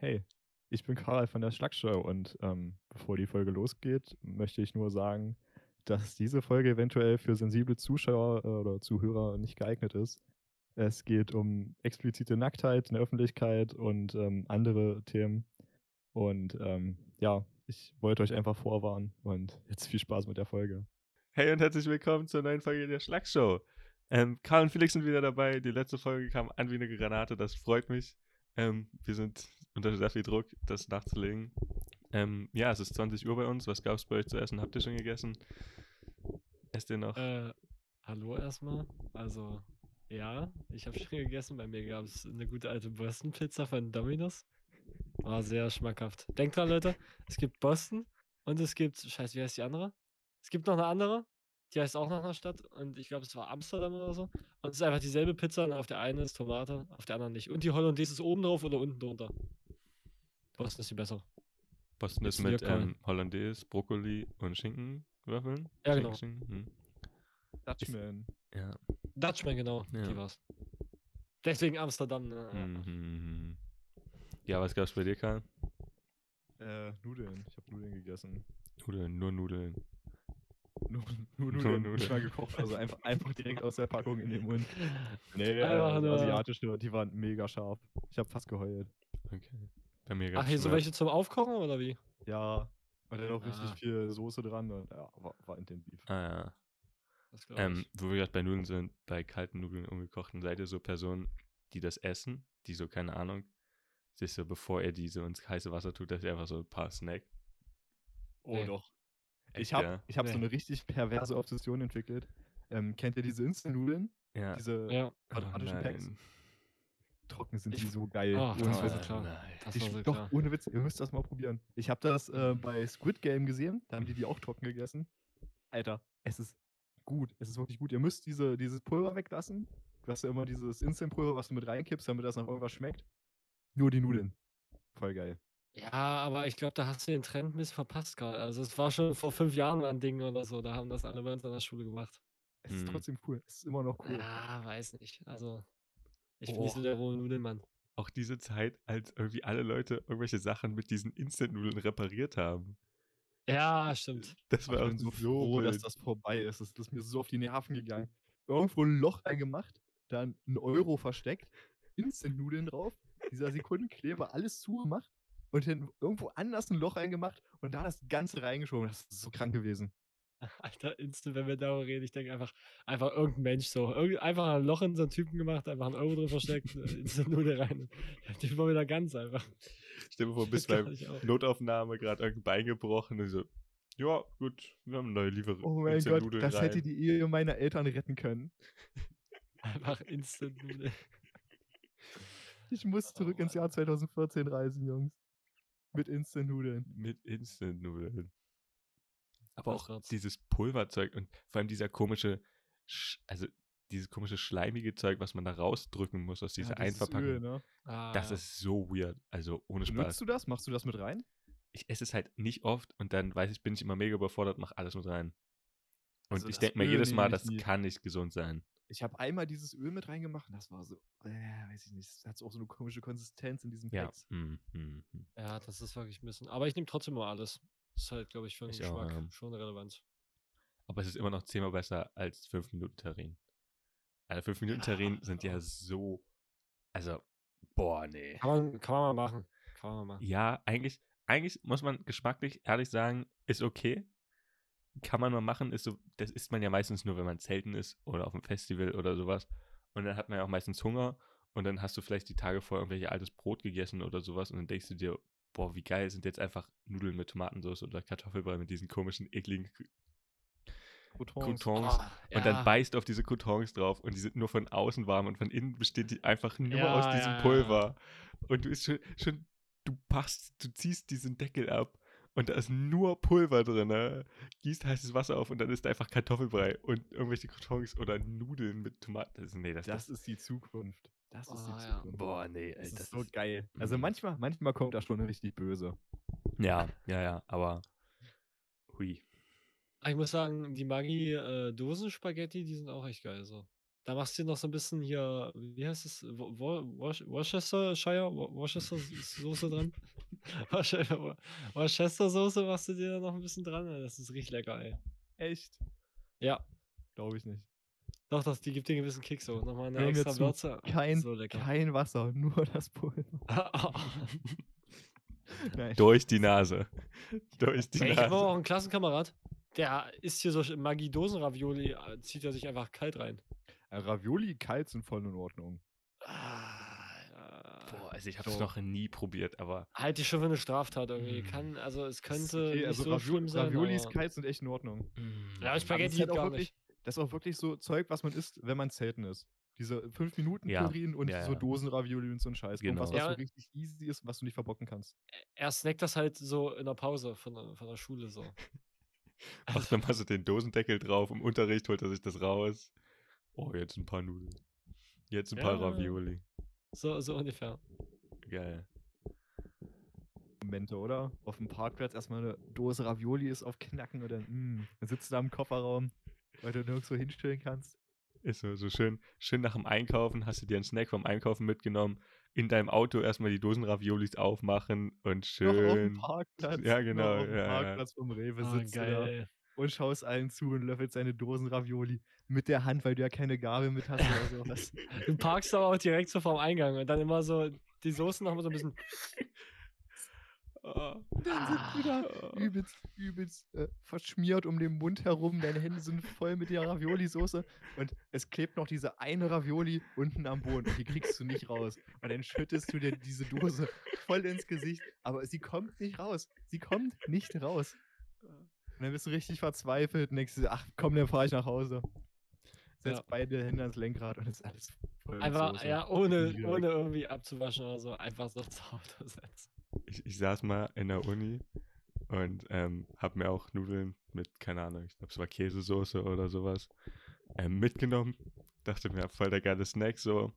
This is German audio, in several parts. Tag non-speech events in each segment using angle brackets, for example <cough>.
Hey, ich bin Karl von der Schlagshow und ähm, bevor die Folge losgeht, möchte ich nur sagen, dass diese Folge eventuell für sensible Zuschauer äh, oder Zuhörer nicht geeignet ist. Es geht um explizite Nacktheit in der Öffentlichkeit und ähm, andere Themen. Und ähm, ja, ich wollte euch einfach vorwarnen und jetzt viel Spaß mit der Folge. Hey und herzlich willkommen zur neuen Folge der Schlagshow. Ähm, Karl und Felix sind wieder dabei. Die letzte Folge kam an wie eine Granate, das freut mich. Ähm, wir sind unter sehr viel Druck, das nachzulegen. Ähm, ja, es ist 20 Uhr bei uns. Was gab es bei euch zu essen? Habt ihr schon gegessen? Esst ihr noch? Äh, hallo erstmal. Also, ja, ich habe schon gegessen. Bei mir gab es eine gute alte Boston-Pizza von Domino's. War sehr schmackhaft. Denkt dran, Leute, es gibt Boston und es gibt, scheiße, wie heißt die andere? Es gibt noch eine andere, die heißt auch nach einer Stadt und ich glaube, es war Amsterdam oder so. Und es ist einfach dieselbe Pizza und auf der einen ist Tomate, auf der anderen nicht. Und die Hollandaise ist oben drauf oder unten drunter. Boston ist die bessere. Boston ist mit ähm, Hollandaise, Brokkoli und Schinkenwürfeln. Ja, genau. Schinken, Hm. Dutchman. Ja. Dutchman, genau, Ja. die war's. Deswegen Amsterdam. Ne? Mhm. Ja, was gab's bei dir, Karl? Äh, Nudeln. Ich habe Nudeln gegessen. Nudeln, nur Nudeln. Nur, nur Nur Nudeln. Nudeln. Nicht mal gekocht, also einfach, einfach direkt aus der Packung in den Mund. Nee, Einfach nur- asiatische, die waren mega scharf. Ich habe fast geheult. Okay. Bei mir Ach, hier so welche zum Aufkochen oder wie? Ja, und dann auch richtig Ah. viel Soße dran und ja, war, war intensiv. Ah, ja. Ähm, ich. wo wir gerade bei Nudeln sind, bei kalten Nudeln ungekochten, seid ihr so Personen, die das essen, die so, keine Ahnung, sich so, bevor er diese ins heiße Wasser tut, dass er einfach so ein paar Snack. Oh Nee. doch. Ich habe ja? ich hab so Nee. eine richtig perverse Obsession entwickelt. Ähm, kennt ihr diese Instant-Nudeln? Ja. Diese Ja. quadratischen Packs? nein. Trocken sind Ich- die so geil. Ohne das war Witz. so klar. nein. Das Ich, war so doch, klar. ohne Witz, ihr müsst das mal probieren. Ich habe das äh, bei Squid Game gesehen, da haben die die auch trocken gegessen. Alter, es ist gut, es ist wirklich gut. Ihr müsst diese, dieses Pulver weglassen. Du hast ja immer dieses Instant-Pulver, was du mit reinkippst, damit das nach irgendwas schmeckt. Nur die Nudeln. Voll geil. Ja, aber ich glaube, da hast du den Trend ein bisschen verpasst gerade. Also es war schon vor fünf Jahren ein Ding oder so. Da haben das alle bei uns an der Schule gemacht. Es ist Mhm. trotzdem cool. Es ist immer noch cool. Ja, weiß nicht. Also ich bin Oh. nicht so der rohe Nudelmann. Auch diese Zeit, als irgendwie alle Leute irgendwelche Sachen mit diesen Instant-Nudeln repariert haben. Ja, stimmt. Das war auch bin so froh, dass das vorbei ist. Das ist mir so auf die Nerven gegangen. Irgendwo ein Loch reingemacht, dann ein Euro versteckt, Instant-Nudeln drauf, dieser Sekundenkleber, alles zugemacht und dann irgendwo anders ein Loch reingemacht und da das Ganze reingeschoben. Das ist so krank gewesen. <laughs> Alter, instant, wenn wir darüber reden, ich denke einfach, einfach irgendein Mensch so. Irgend, einfach ein Loch in so einen Typen gemacht, einfach ein Euro drin versteckt, äh, instant Nudeln rein. Der Typ war wieder ganz einfach. <laughs> Stell dir vor, <laughs> nicht auch. Notaufnahme gerade irgendein Bein gebrochen und so, ja, gut, wir haben eine neue Lieferung. Oh mein Gott, das hätte die Ehe meiner Eltern retten können. Einfach instant Nudeln. Ich muss zurück Oh ins Jahr 2014 reisen, Jungs. Mit Instant-Nudeln. Mit Instant-Nudeln. Aber auch wird's. dieses Pulverzeug und vor allem dieser komische, Sch also dieses komische schleimige Zeug, was man da rausdrücken muss aus dieser Ja, Einverpackung. Öl, ne? Ah, Das ja. ist so weird. Also ohne Spaß. Benutzt du das? Machst du das mit rein? Ich esse es halt nicht oft und dann weiß ich, bin ich immer mega überfordert, mach alles mit rein. Und Also ich denke mir jedes Mal, das nie. kann nicht gesund sein. Ich habe einmal dieses Öl mit reingemacht und das war so, äh, weiß ich nicht, das hat so auch so eine komische Konsistenz in diesem Ja. Packs. Hm, hm, hm. Ja, das ist wirklich ein bisschen. Aber ich nehme trotzdem mal alles. Ist halt, glaube ich, für den Ich auch, Geschmack ja. schon relevant. Aber es ist immer noch zehnmal besser als 5 Minuten Terrin. Also 5 Minuten Terrin sind ja so. Also, boah, nee. Kann man, kann man mal machen. Kann man mal machen. Ja, eigentlich, eigentlich muss man geschmacklich ehrlich sagen, ist okay. Kann man mal machen, ist so, das isst man ja meistens nur, wenn man zelten ist oder auf einem Festival oder sowas. Und dann hat man ja auch meistens Hunger und dann hast du vielleicht die Tage vorher irgendwelche altes Brot gegessen oder sowas und dann denkst du dir, boah, wie geil sind jetzt einfach Nudeln mit Tomatensauce oder Kartoffelbrei mit diesen komischen, ekligen Croutons. Croutons. Oh, Und dann beißt auf diese Croutons drauf und die sind nur von außen warm und von innen besteht die einfach nur Ja, aus diesem ja, ja. Pulver. Und du ist schon, schon, du passt, du ziehst diesen Deckel ab und da ist nur Pulver drin. Ne? Gießt heißes Wasser auf und dann ist da einfach Kartoffelbrei und irgendwelche Croutons oder Nudeln mit Tomaten. Das, nee, das, Das ist die Zukunft. Das ist die Oh, ja. Zukunft. Boah, nee, ey, das das ist so ist- geil. Also Mhm. manchmal, manchmal kommt das schon richtig böse. Ja, ja, ja, aber hui. Ah, Ich muss sagen, die Maggi-Dosen-Spaghetti, die sind auch echt geil. So. Da machst du noch so ein bisschen hier, wie heißt es? Wo- Wo- Worc- Worcestershire? Wo- Worcester Soße dran? <laughs> Worcester Worcester Soße machst du dir da noch ein bisschen dran. Das ist richtig lecker, ey. Echt? Ja, Glaube ich nicht. doch, das, die gibt dir einen gewissen Kick so. Nochmal eine Hör extra zu, Würze. Kein, so kein Wasser, nur das Pulver. <laughs> Nein. Durch die Nase. <laughs> Durch die Ey, ich habe Nase. auch einen Klassenkamerad, der isst hier so Maggi-Dosen-Ravioli, äh, zieht er sich einfach kalt rein. Äh, Ravioli kalt sind voll in Ordnung. Ah, also ich habe es So. noch nie probiert, aber Halte ich schon für eine Straftat irgendwie. Mm. Kann, also es könnte okay, nicht also so Ravio- schlimm sein. Raviolis aber- kalt sind echt in Ordnung. mm, Ja, Spaghetti halt gar wirklich, nicht. das ist auch wirklich so Zeug, was man isst, wenn man zelten ist. Diese 5 Minuten Ja, Purinen und ja, so ja. Dosen-Ravioli und so ein Scheiß. Und was, Genau. was Ja. so richtig easy ist, was du nicht verbocken kannst. Er snackt das halt so in der Pause von, der- von der Schule so. <laughs> macht nochmal so den Dosendeckel drauf. Im Unterricht holt er sich das raus. Oh, jetzt ein paar Nudeln. Jetzt ein paar Ja. Ravioli. So, so ungefähr. Geil. Momente, oder? Auf dem Parkplatz erstmal eine Dose Ravioli ist auf Knacken und dann, mm, dann sitzt du da im Kofferraum, weil du nirgendwo hinstellen kannst. Ist so, so schön, schön nach dem Einkaufen, hast du dir einen Snack vom Einkaufen mitgenommen, in deinem Auto erstmal die Dosen Raviolis aufmachen und Noch auf dem schön. Parkplatz. Ja, noch genau, Auf dem ja, ja. Parkplatz vom Rewe Ah, sitzt du da und schaust allen zu und löffelst deine Dosen Ravioli mit der Hand, weil du ja keine Gabel mit hast oder <laughs> sowas. Du parkst aber auch direkt so vorm Eingang und dann immer so die Soßen noch mal so ein bisschen. <laughs> Ah, dann sitzt du da übelst, übelst äh, verschmiert um den Mund herum. Deine Hände sind voll mit der Ravioli-Soße und es klebt noch diese eine Ravioli unten am Boden und die kriegst du nicht raus. Und dann schüttest du dir diese Dose voll ins Gesicht, aber sie kommt nicht raus. Sie kommt nicht raus. Und dann bist du richtig verzweifelt und denkst ach komm, dann fahr ich nach Hause. Setz Ja. beide Hände ans Lenkrad und ist alles voll Einfach, Soße. ja, ohne, ohne irgendwie abzuwaschen oder so. Einfach so <laughs> aufs Auto setzen. ich, ich saß mal in der Uni und ähm, habe mir auch Nudeln mit, keine Ahnung, ich glaube, es war Käsesoße oder sowas, ähm, mitgenommen. Dachte mir, voll der geile Snack, so.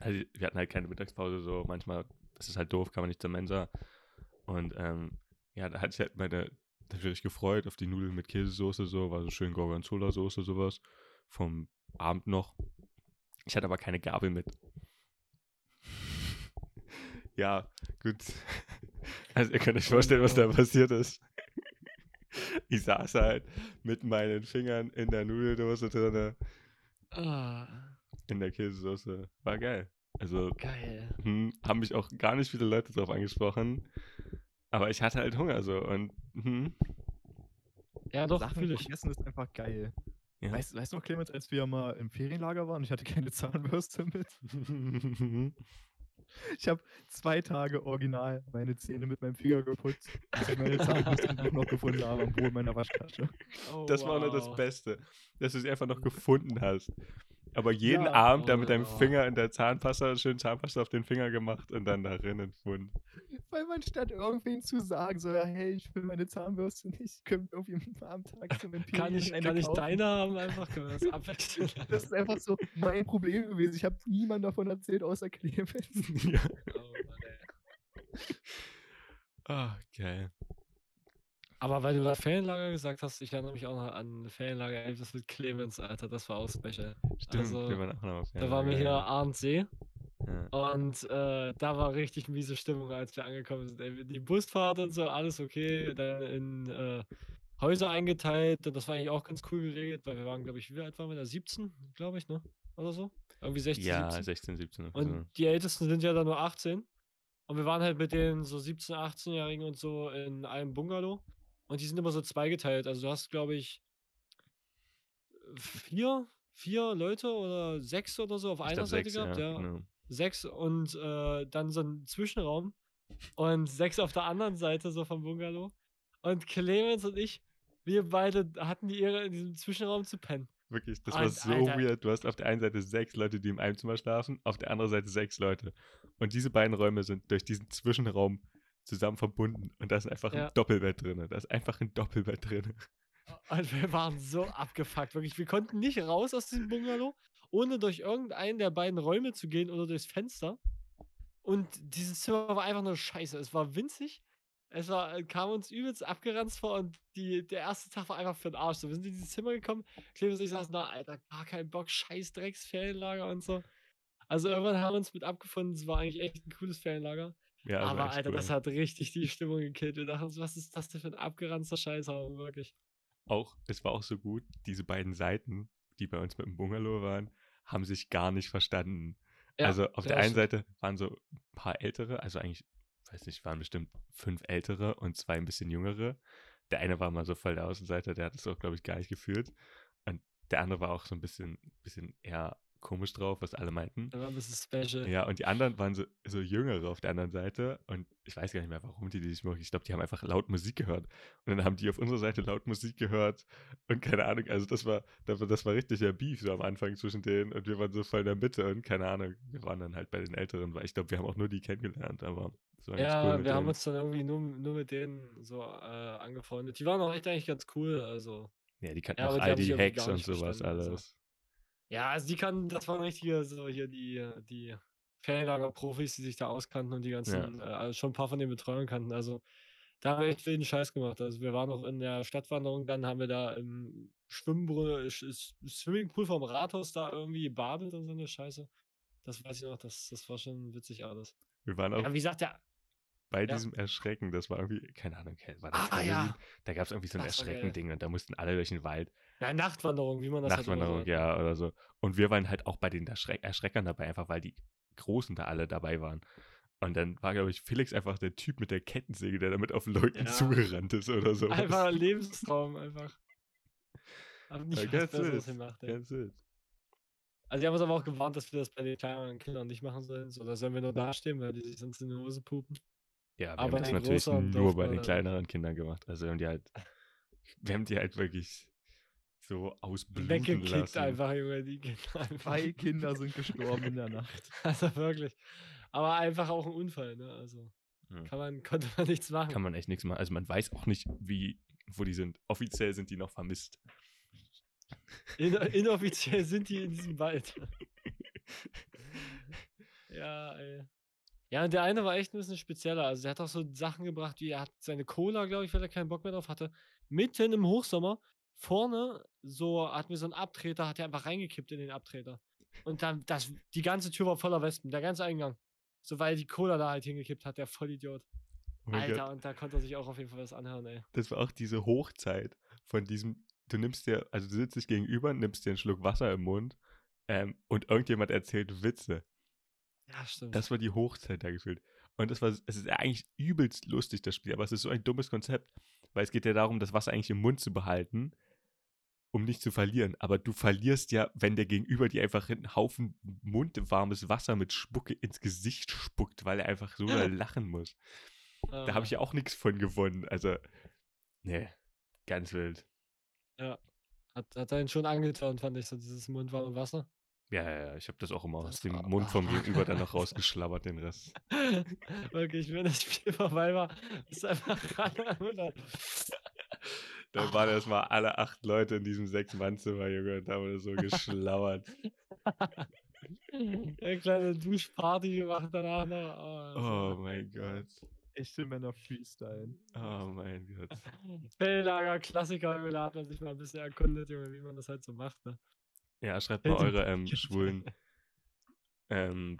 Also, wir hatten halt keine Mittagspause, so manchmal, das ist halt doof, kann man nicht zur Mensa. Und ähm, ja, da hatte ich halt meine, da ich mich gefreut auf die Nudeln mit Käsesoße, so, war so schön Gorgonzola-Soße, sowas, vom Abend noch. Ich hatte aber keine Gabel mit. <laughs> ja, gut. <laughs> Also ihr könnt euch vorstellen, was da passiert ist. <laughs> Ich saß halt mit meinen Fingern in der Nudeldose drinne, Ah, in der Käsesoße. War geil. Also geil. hm, haben mich auch gar nicht viele Leute drauf angesprochen. Aber ich hatte halt Hunger so und hm, Ja, doch, Sachen ich. vergessen ist einfach geil. Ja. Weißt, weißt du noch, Clemens, als wir mal im Ferienlager waren und ich hatte keine <laughs> Zahnbürste mit? <laughs> Ich habe zwei Tage original meine Zähne mit meinem Finger geputzt, bis ich meine Zahnbürste noch gefunden habe am Boden meiner Waschtasche. Oh, das war nur das wow. Beste, dass du sie einfach noch gefunden hast. Aber jeden Ja, Abend da mit deinem oh. Finger in der Zahnpasta, schön Zahnpasta auf den Finger gemacht und dann darin entfunden. Weil man statt irgendwen zu sagen, so, ja, hey, ich will meine Zahnbürste nicht, können wir irgendwie am Tag zum Imperium Kann ich, kann ich deine haben? Einfach können wir das <laughs> abwechseln. Das ist einfach so mein Problem gewesen. Ich habe niemand davon erzählt, außer Clemens. <laughs> ja. Oh, Mann, ey. Ah, geil. Aber weil du da Ferienlager gesagt hast, ich erinnere mich auch noch an Ferienlager 11, das mit Clemens, Alter, das war auch special. Stimmt, Also, wir waren auch noch auf Da waren wir hier ja, Ahrensee ja. und äh, da war richtig miese Stimmung, als wir angekommen sind. Ey, Die Busfahrt und so, alles okay, dann in äh, Häuser eingeteilt und das war eigentlich auch ganz cool geregelt, weil wir waren, glaube ich, wie alt waren wir da? 17, glaube ich, ne? Oder so? Irgendwie 16, Ja, 17. 16, 17. Und so. die Ältesten sind ja dann nur 18. Und wir waren halt mit den so 17-, 18-Jährigen und so in einem Bungalow. Und die sind immer so zweigeteilt. Also du hast, glaube ich, vier, vier Leute oder sechs oder so auf Ich einer glaub, Seite sechs, gehabt. Ja, genau. Sechs und äh, dann so ein Zwischenraum. Und sechs auf der anderen Seite so vom Bungalow. Und Clemens und ich, wir beide hatten die Ehre, in diesem Zwischenraum zu pennen. Wirklich, das Und, war so Alter- weird. Du hast auf der einen Seite sechs Leute, die im einem Zimmer schlafen, auf der anderen Seite sechs Leute. Und diese beiden Räume sind durch diesen Zwischenraum zusammen verbunden. Und da ist einfach Ja. ein Doppelbett drin. Da ist einfach ein Doppelbett drin. Und wir waren so abgefuckt, wirklich. Wir konnten nicht raus aus diesem Bungalow, ohne durch irgendeinen der beiden Räume zu gehen oder durchs Fenster. Und dieses Zimmer war einfach nur scheiße. Es war winzig. es war, äh, kam uns übelst abgeranzt vor und die, der erste Tag war einfach für den Arsch. So, wir sind in dieses Zimmer gekommen, Clemens und ich saßen da, Alter, gar keinen Bock, scheiß Drecksferienlager und so. Also irgendwann haben wir uns mit abgefunden, es war eigentlich echt ein cooles Ferienlager. Ja, Aber Alter, cool. das hat richtig die Stimmung gekillt. Wir dachten, uns, was ist das denn für ein abgeranzter Scheiß, aber wirklich. auch, es war auch so gut, diese beiden Seiten, die bei uns mit dem Bungalow waren, haben sich gar nicht verstanden. Ja, also auf der einen. Seite waren so ein paar ältere, also eigentlich, weiß nicht, waren bestimmt fünf ältere und zwei ein bisschen jüngere. Der eine war mal so voll der Außenseiter, der hat das auch, glaube ich, gar nicht gefühlt. Und der andere war auch so ein bisschen, bisschen eher komisch drauf, was alle meinten. Das war ein bisschen special. Ja, und die anderen waren so, so Jüngere auf der anderen Seite. Und ich weiß gar nicht mehr, warum die die nicht mögen. Ich glaube, die haben einfach laut Musik gehört. Und dann haben die auf unserer Seite laut Musik gehört. Und keine Ahnung, also das war, das war, das war richtig der Beef so am Anfang zwischen denen. Und wir waren so voll in der Mitte. Und keine Ahnung, wir waren dann halt bei den Älteren, weil ich glaube, wir haben auch nur die kennengelernt. Aber es war ganz Ja, cool wir haben denen. uns dann irgendwie nur, nur mit denen so äh, angefreundet. Die waren auch echt eigentlich ganz cool. Also, Ja, die kannten Ja, auch die all die Hacks und sowas verstanden, also. Ja, also die kannten, das waren richtige, so hier die, die Ferienlager-Profis, die sich da auskannten und die ganzen, äh, also schon ein paar von den Betreuern kannten. Also, da haben wir echt wilden Scheiß gemacht. Also, wir waren noch in der Stadtwanderung, dann haben wir da im Schwimmbrunnen, Sch- Sch- Swimmingpool vom Rathaus da irgendwie gebadet und so eine Scheiße. Das weiß ich noch, das, das war schon witzig alles. Wir waren auch Ja, wie gesagt, der, bei ja. diesem Erschrecken, das war irgendwie, keine Ahnung, war das Ah, Halloween? ja. Da gab es irgendwie so ein. Erschreckending und da mussten alle durch den Wald. ja, Nachtwanderung, wie man das halt Nachtwanderung, sagt. ja, oder so. Und wir waren halt auch bei den Erschreck Erschreckern dabei, einfach weil die Großen da alle dabei waren. Und dann war, glaube ich, Felix einfach der Typ mit der Kettensäge, der damit auf Leuten Ja. zugerannt ist oder so. Einfach ein Lebenstraum, einfach. Hab nicht Ja, was Besseres gemacht, ey. Ganz wild. Also die haben uns aber auch gewarnt, dass wir das bei den kleineren Kindern nicht machen sollen. So, da sollen wir nur dastehen, weil die sich sonst in die Hose pupen. Ja, wir Aber haben das natürlich nur bei den kleineren Kindern gemacht. Also wir haben die halt, <laughs> wir haben die halt wirklich so ausbluten Weggekickt lassen. einfach, Junge, die Kinder. <laughs> Zwei Kinder sind gestorben in der Nacht. <laughs> Also wirklich. Aber einfach auch ein Unfall, ne? Also Hm. kann man, konnte man nichts machen. Kann man echt nichts machen. Also man weiß auch nicht, wie, wo die sind. Offiziell sind die noch vermisst. In, inoffiziell sind die in diesem Wald. ja, ey. Ja, und der eine war echt ein bisschen spezieller. Also, der hat auch so Sachen gebracht, wie er hat seine Cola, glaube ich, weil er keinen Bock mehr drauf hatte. Mitten im Hochsommer, vorne, so, hat mir so ein Abtreter, hat er einfach reingekippt in den Abtreter. Und dann, das, die ganze Tür war voller Wespen, der ganze Eingang. So, weil die Cola da halt hingekippt hat, der Vollidiot. Oh Alter, Gott. und da konnte er sich auch auf jeden Fall was anhören, ey. Das war auch diese Hochzeit von diesem, du nimmst dir, also du sitzt dich gegenüber, nimmst dir einen Schluck Wasser im Mund ähm, und irgendjemand erzählt Witze. Ja, stimmt. Das war die Hochzeit da gefühlt. Und das war, es ist eigentlich übelst lustig, das Spiel, aber es ist so ein dummes Konzept, weil es geht ja darum, das Wasser eigentlich im Mund zu behalten, um nicht zu verlieren. Aber du verlierst ja, wenn der Gegenüber dir einfach einen Haufen mundwarmes Wasser mit Spucke ins Gesicht spuckt, weil er einfach so doll lachen muss. Da habe ich ja auch nichts von gewonnen. Also, nee, ganz wild. Hat, hat er ihn schon angetan, fand ich, so dieses mundwarme Wasser. Ja, ja, ja, ich habe das auch immer aus Das dem war- Mund vom Gegenüber <laughs> dann noch rausgeschlabbert, den Rest. Wirklich, wenn das Spiel vorbei war, ist einfach ran <laughs> Dann waren erstmal alle acht Leute in diesem Sechs-Mann-Zimmer, Junge, und da wurde so geschlabbert. <laughs> Eine kleine Duschparty gemacht danach noch. Oh, Oh mein Gott. Echte Männer Freestyle. Oh mein Gott. Felllager, Klassiker, da hat man sich mal ein bisschen erkundet, Junge, wie man das halt so macht. Ne? Ja, schreibt mal eure ähm, schwulen ähm,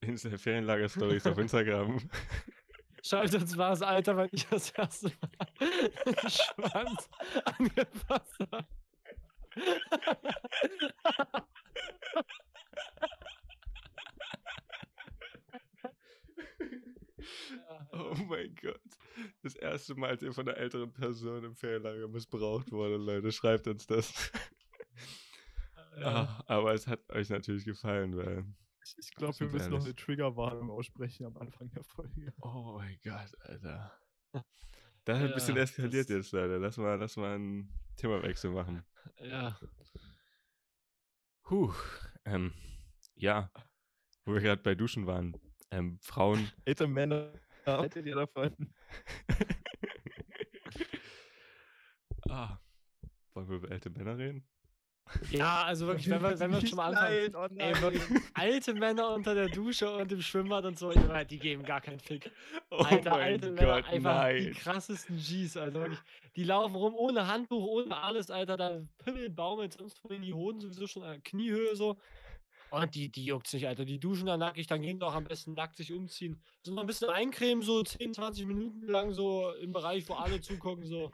Ferienlager-Stories auf Instagram. <laughs> Schreibt uns mal das Alter, wenn ich das erste Mal den <laughs> Schwanz angefasst habe. <laughs> Oh mein Gott. Das erste Mal, als ihr von einer älteren Person im Ferienlager missbraucht wurde, Leute, schreibt uns das. Ja. Ah, aber es hat euch natürlich gefallen, weil. Ich, ich glaube, wir müssen noch ehrlich. eine Triggerwarnung aussprechen am Anfang der Folge. Oh mein Gott, Alter. <laughs> Das hat ein bisschen Ja, eskaliert das- jetzt, Leute. Lass mal, lass mal einen Themawechsel machen. ja. Puh. Ähm, ja. Wo wir gerade bei Duschen waren. Ähm, Frauen. Ältere Männer, haltet ihr davon? <laughs> ah. Wollen wir über ältere Männer reden? Ja, also wirklich, wenn wir, <laughs> wenn wir schon mal anfangen. Oh Ey, wirklich, alte Männer unter der Dusche und im Schwimmbad und so, die geben gar keinen Fick. Oh Alter, mein alte Männer, Gott, einfach die nein. krassesten Gs, also wirklich. Die laufen rum ohne Handtuch, ohne alles, Alter, da Pimmel, Baumel, sonst in die Hoden sowieso schon an Kniehöhe so. Und die, die juckt's nicht, Alter. Die duschen da nackig, dann gehen die auch am besten nackt sich umziehen. So noch ein bisschen eincremen, so 10, 20 Minuten lang, so im Bereich, wo alle zugucken, so.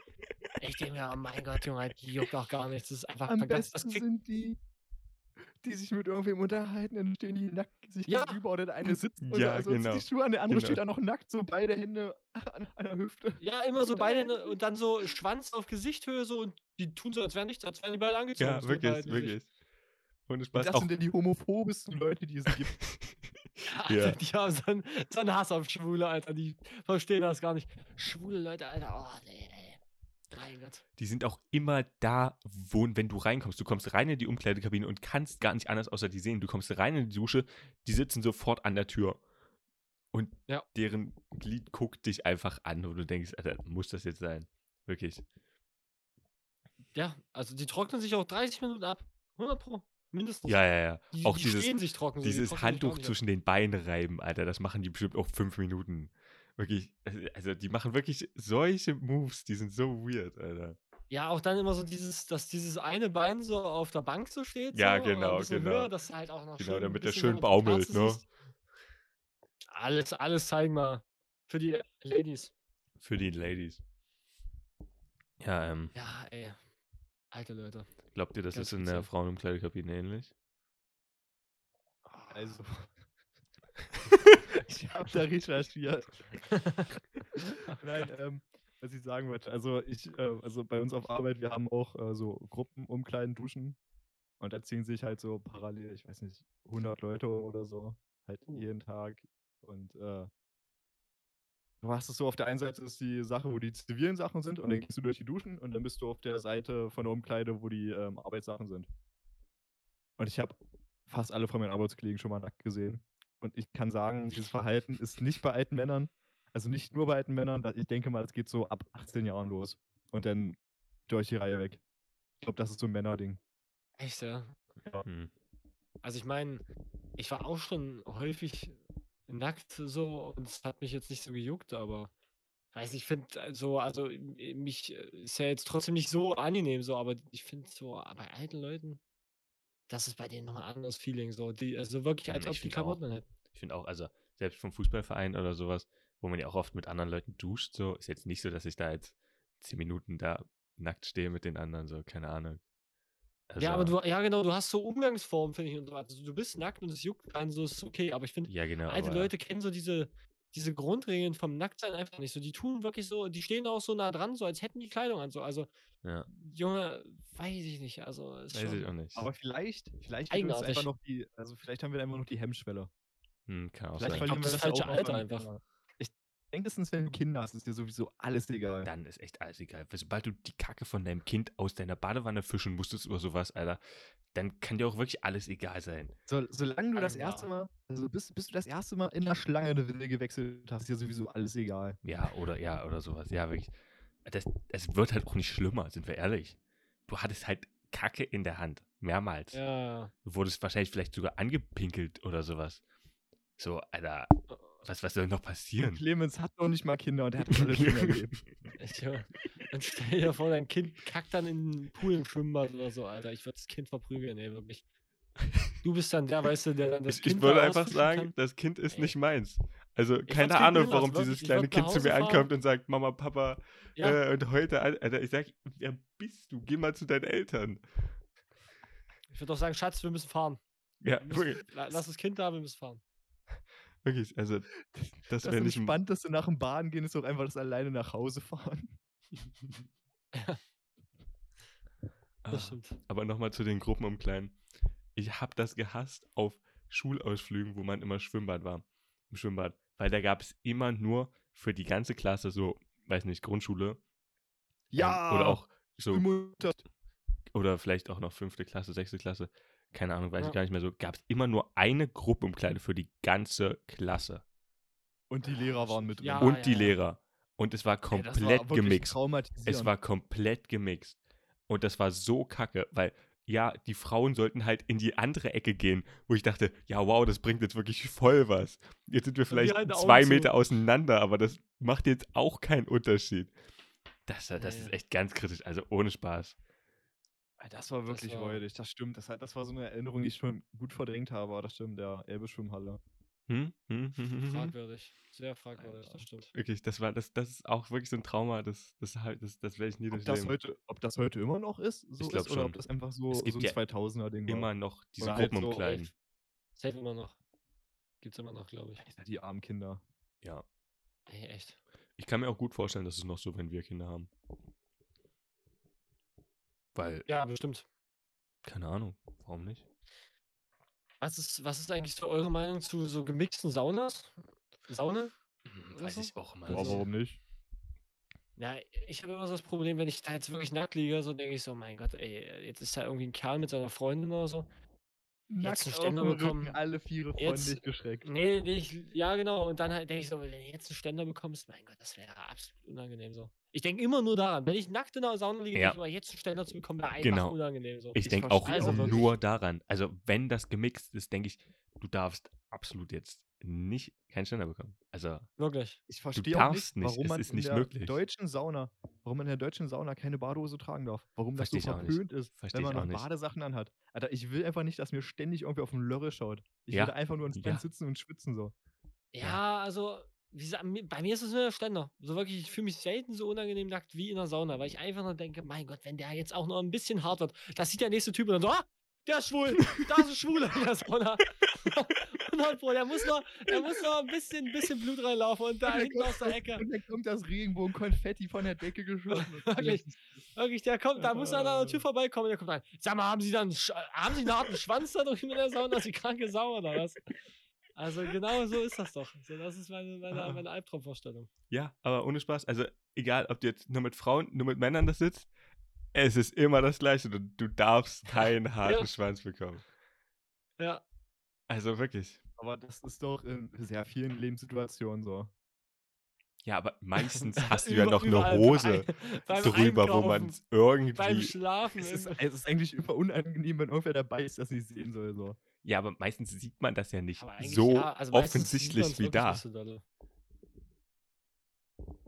Ich denke mir, oh mein Gott, Junge, die juckt auch gar nichts. Das ist einfach Am das besten sind die, die sich mit irgendwem unterhalten, dann stehen die nackt sich Ja. gegenüber oder der eine sitzt und <laughs> Ja, also genau. die Schuhe an, der andere Genau. steht da noch nackt, so beide Hände an einer Hüfte. Ja, immer so beide ne- und dann so Schwanz auf Gesichthöhe so und die tun so, als wären nichts, als wären die beide angezogen. Ja, so wirklich, unterhalten die sich. Und Spaß das auch. sind denn die homophobesten Leute, die es gibt. <laughs> Ja, Ja. Die haben so einen, so einen Hass auf Schwule, Alter. Die verstehen das gar nicht. Schwule Leute, Alter. Oh, nee, ey. Die sind auch immer da, wo, wenn du reinkommst. Du kommst rein in die Umkleidekabine und kannst gar nicht anders außer die sehen. Du kommst rein in die Dusche, die sitzen sofort an der Tür. Und Ja. deren Glied guckt dich einfach an und du denkst, Alter, muss das jetzt sein? Wirklich. Ja, also die trocknen sich auch 30 Minuten ab. 100 Pro. Mindestens. Ja, ja, ja. Die, auch die dieses, stehen sich trocken. so, die dieses Handtuch zwischen den Beinen reiben, Alter, das machen die bestimmt auch fünf Minuten. Wirklich, also die machen wirklich solche Moves, die sind so weird, Alter. Ja, auch dann immer so dieses, dass dieses eine Bein so auf der Bank so steht. Ja, so, genau, genau. Höher, dass du halt auch noch Genau, schön, damit der schön baumelt, ne? Alles, alles zeigen wir. Für die Ladies. Für die Ladies. Ja, ähm, Ja, ey. Alte Leute. Glaubt ihr, das Ganz ist in der. Frauenumkleidekabine ähnlich? Also. <laughs> ich habe da recherchiert. <laughs> Nein, ähm, was ich sagen wollte, also ich, äh, also bei uns auf Arbeit, wir haben auch äh, so Gruppen umkleiden, duschen und da ziehen sich halt so parallel, ich weiß nicht, 100 Leute oder so, halt Uh. jeden Tag und äh, du hast es so, auf der einen Seite ist die Sache, wo die zivilen Sachen sind und dann gehst du durch die Duschen und dann bist du auf der Seite von der Umkleide, wo die ähm, Arbeitssachen sind. Und ich habe fast alle von meinen Arbeitskollegen schon mal nackt gesehen. Und ich kann sagen, dieses Verhalten ist nicht bei alten Männern, also nicht nur bei alten Männern, ich denke mal, es geht so ab 18 Jahren los und dann durch die Reihe weg. Ich glaube, das ist so ein Männerding. Echt, ja. Hm. Also ich meine, ich war auch schon häufig nackt so und es hat mich jetzt nicht so gejuckt, aber weiß ich finde so, also m- mich äh, ist ja jetzt trotzdem nicht so angenehm so, aber ich finde so äh, bei alten Leuten, das ist bei denen nochmal ein anderes Feeling so, die also wirklich als ob ich die find auch. Klamotten hätten. Ich finde auch, also selbst vom Fußballverein oder sowas, wo man ja auch oft mit anderen Leuten duscht, so, ist jetzt nicht so, dass ich da jetzt zehn Minuten da nackt stehe mit den anderen, so, keine Ahnung. Also, Ja, aber du, ja genau, du hast so Umgangsformen, finde ich und so weiter. Also, du bist nackt und es juckt keinen, so ist okay, aber ich finde, Ja, genau. alte aber, Leute kennen so diese, diese Grundregeln vom Nacktsein einfach nicht so. Die tun wirklich so, die stehen auch so nah dran, so als hätten die Kleidung an. So. Also, Ja, Junge, weiß ich nicht. Also, ist weiß ich schon, auch nicht. Aber vielleicht, vielleicht einfach noch die, also vielleicht haben wir einfach noch die Hemmschwelle. Hm, kann auch Vielleicht sein. glaub, verlieren wir das das falsche Alter irgendwann. einfach. Denke, wenn du Kinder hast, ist dir sowieso alles egal. Dann ist echt alles egal. Sobald du die Kacke von deinem Kind aus deiner Badewanne fischen musstest oder sowas, Alter, dann kann dir auch wirklich alles egal sein. So, solange du das erste Mal, also bis, bis du das erste Mal in der Schlange eine Wille gewechselt hast, ist dir sowieso alles egal. Ja, oder ja, oder sowas. Ja, wirklich. Das, es wird halt auch nicht schlimmer, sind wir ehrlich. Du hattest halt Kacke in der Hand. Mehrmals. Ja. Du wurdest wahrscheinlich vielleicht sogar angepinkelt oder sowas. So, Alter, was, was soll noch passieren? <laughs> Clemens hat noch nicht mal Kinder und er hat das alles schon erlebt. Ich, Junge, dann stell dir vor, dein Kind kackt dann in den Pool im Schwimmbad oder so, Alter. Ich würde das Kind verprügeln, ey, wirklich. Du bist dann der, weißt du, der dann das Ich, Kind ich würde einfach sagen, kann. das Kind ist Ey. nicht meins. Also würd's keine Ahnung, warum lassen, dieses. Ich kleine Kind zu mir Hause ankommt fahren. und sagt, Mama, Papa, Ja. äh, und heute, Al- Alter, ich sag, wer bist du? Geh mal zu deinen Eltern. Ich würde auch sagen, Schatz, wir müssen fahren. Ja, Wir müssen, la- lass das Kind da, wir müssen fahren. Wirklich also das, das wäre nicht Entspannteste nach dem Baden gehen ist doch einfach das alleine nach Hause fahren. <laughs> Ah, Das stimmt. Aber nochmal zu den Gruppenumkleiden. Ich habe das gehasst auf Schulausflügen, wo man immer Schwimmbad war. Im Schwimmbad. Weil da gab es immer nur für die ganze Klasse so, weiß nicht, Grundschule. Ja! Ähm, oder auch so, oder vielleicht auch noch fünfte Klasse, sechste Klasse. Keine Ahnung, weiß Ja. ich gar nicht mehr so. Gab es immer nur eine Gruppenumkleide für die ganze Klasse. Und die Lehrer waren mit drin. Ja, und die ja. Lehrer. Und es war komplett war gemixt. Es war komplett gemixt. Und das war so kacke, weil ja, die Frauen sollten halt in die andere Ecke gehen, wo ich dachte, ja, wow, das bringt jetzt wirklich voll was. Jetzt sind wir vielleicht Augen zwei zu. Meter auseinander, aber das macht jetzt auch keinen Unterschied. Das, das Ja, ist ja. echt ganz kritisch, also ohne Spaß. Ah, Das war wirklich war- räudig, das stimmt. Das, das war so eine Erinnerung, die ich schon gut verdrängt habe, aber das stimmt, der Elbe-Schwimmhalle. Hm? Hm? Hm? Hm? Hm? Fragwürdig. Sehr fragwürdig, Alter. das stimmt. Wirklich, das war, das, das ist auch wirklich so ein Trauma, das, das, halt, das, das werde ich nie Ob das, heute, ob das heute immer noch ist, so ist, oder ob schon. das einfach so, Es gibt so ein ja 2000er-Ding war. Immer noch diese halt Gruppen so- umkleiden. Safe immer noch. Gibt's immer noch, glaube ich. Alter, die armen Kinder. Ja. Ey, echt. Ich kann mir auch gut vorstellen, dass es noch so, wenn wir Kinder haben. Weil, Ja, bestimmt. keine Ahnung, warum nicht? Was ist, was ist eigentlich so eure Meinung zu so gemixten Saunas? Saune? Hm, Weiß Weiß ich auch immer Also- warum nicht? Ja, ich habe immer so das Problem, wenn ich da jetzt wirklich nackt liege, so denke ich so, mein Gott, ey, jetzt ist da irgendwie ein Kerl mit seiner Freundin oder so. Jetzt einen Ständer bekommen. alle Viere Jetzt- freundlich geschreckt. Nee, nee, ich, ja, genau. Und dann halt denke ich so, wenn du jetzt einen Ständer bekommst, mein Gott, das wäre absolut unangenehm so. Ich denke immer nur daran, wenn ich nackt in der Sauna liege, Ja. ich immer, jetzt einen Ständer zu bekommen, wäre einfach Genau. unangenehm so. Ich Ich denke auch wirklich. nur daran. Also, wenn das gemixt ist, denke ich, du darfst absolut jetzt nicht keinen Ständer bekommen. Also, Wirklich. Ich verstehe auch darfst nicht, nicht, warum es man ist in der möglich. deutschen Sauna, warum man in der deutschen Sauna keine Badehose tragen darf. Warum das so Versteh nicht. verpönt ist, Versteh wenn man noch. Badesachen anhat. Alter, ich will einfach nicht, dass mir ständig irgendwie auf den Lörre schaut. Ich Ja, will einfach nur entspannt ja. sitzen und schwitzen so. Ja, also, wie gesagt, bei mir ist es nur der Ständer. So wirklich, ich fühle mich selten so unangenehm nackt wie in der Sauna, weil ich einfach nur denke, mein Gott, wenn der jetzt auch noch ein bisschen hart wird, das sieht der nächste Typ und dann so, ah, der ist schwul, da ist ein Schwuler in der Sauna. <laughs> und dann, Bro, der muss noch, der muss noch ein bisschen, bisschen Blut reinlaufen und da Und hinten aus der Ecke. Und dann kommt das Regenbogen-Konfetti von der Decke geschossen. und <laughs> Wirklich. Wirklich, der kommt, da muss er an der Tür vorbeikommen, der kommt rein. Sag mal, haben Sie dann, haben Sie einen harten Schwanz da drüben in der Sauna, die kranke Sau oder was? Also genau so ist das doch. So, das ist meine, meine, Ah. meine Albtraumvorstellung. ja, aber ohne Spaß. Also, egal, ob du jetzt nur mit Frauen, nur mit Männern das sitzt, es ist immer das Gleiche. Du, du darfst keinen <laughs> harten Schwanz bekommen. Ja. Also wirklich. Aber das ist doch in sehr vielen Lebenssituationen so. Ja, aber meistens <laughs> hast du ja noch eine Hose beim- <laughs> beim drüber, wo man irgendwie. Beim Schlafen. Es ist, es ist eigentlich immer unangenehm, wenn irgendwer dabei ist, das nicht sehen soll. So. Ja, aber meistens sieht man das ja nicht so ja, also offensichtlich wie da. so.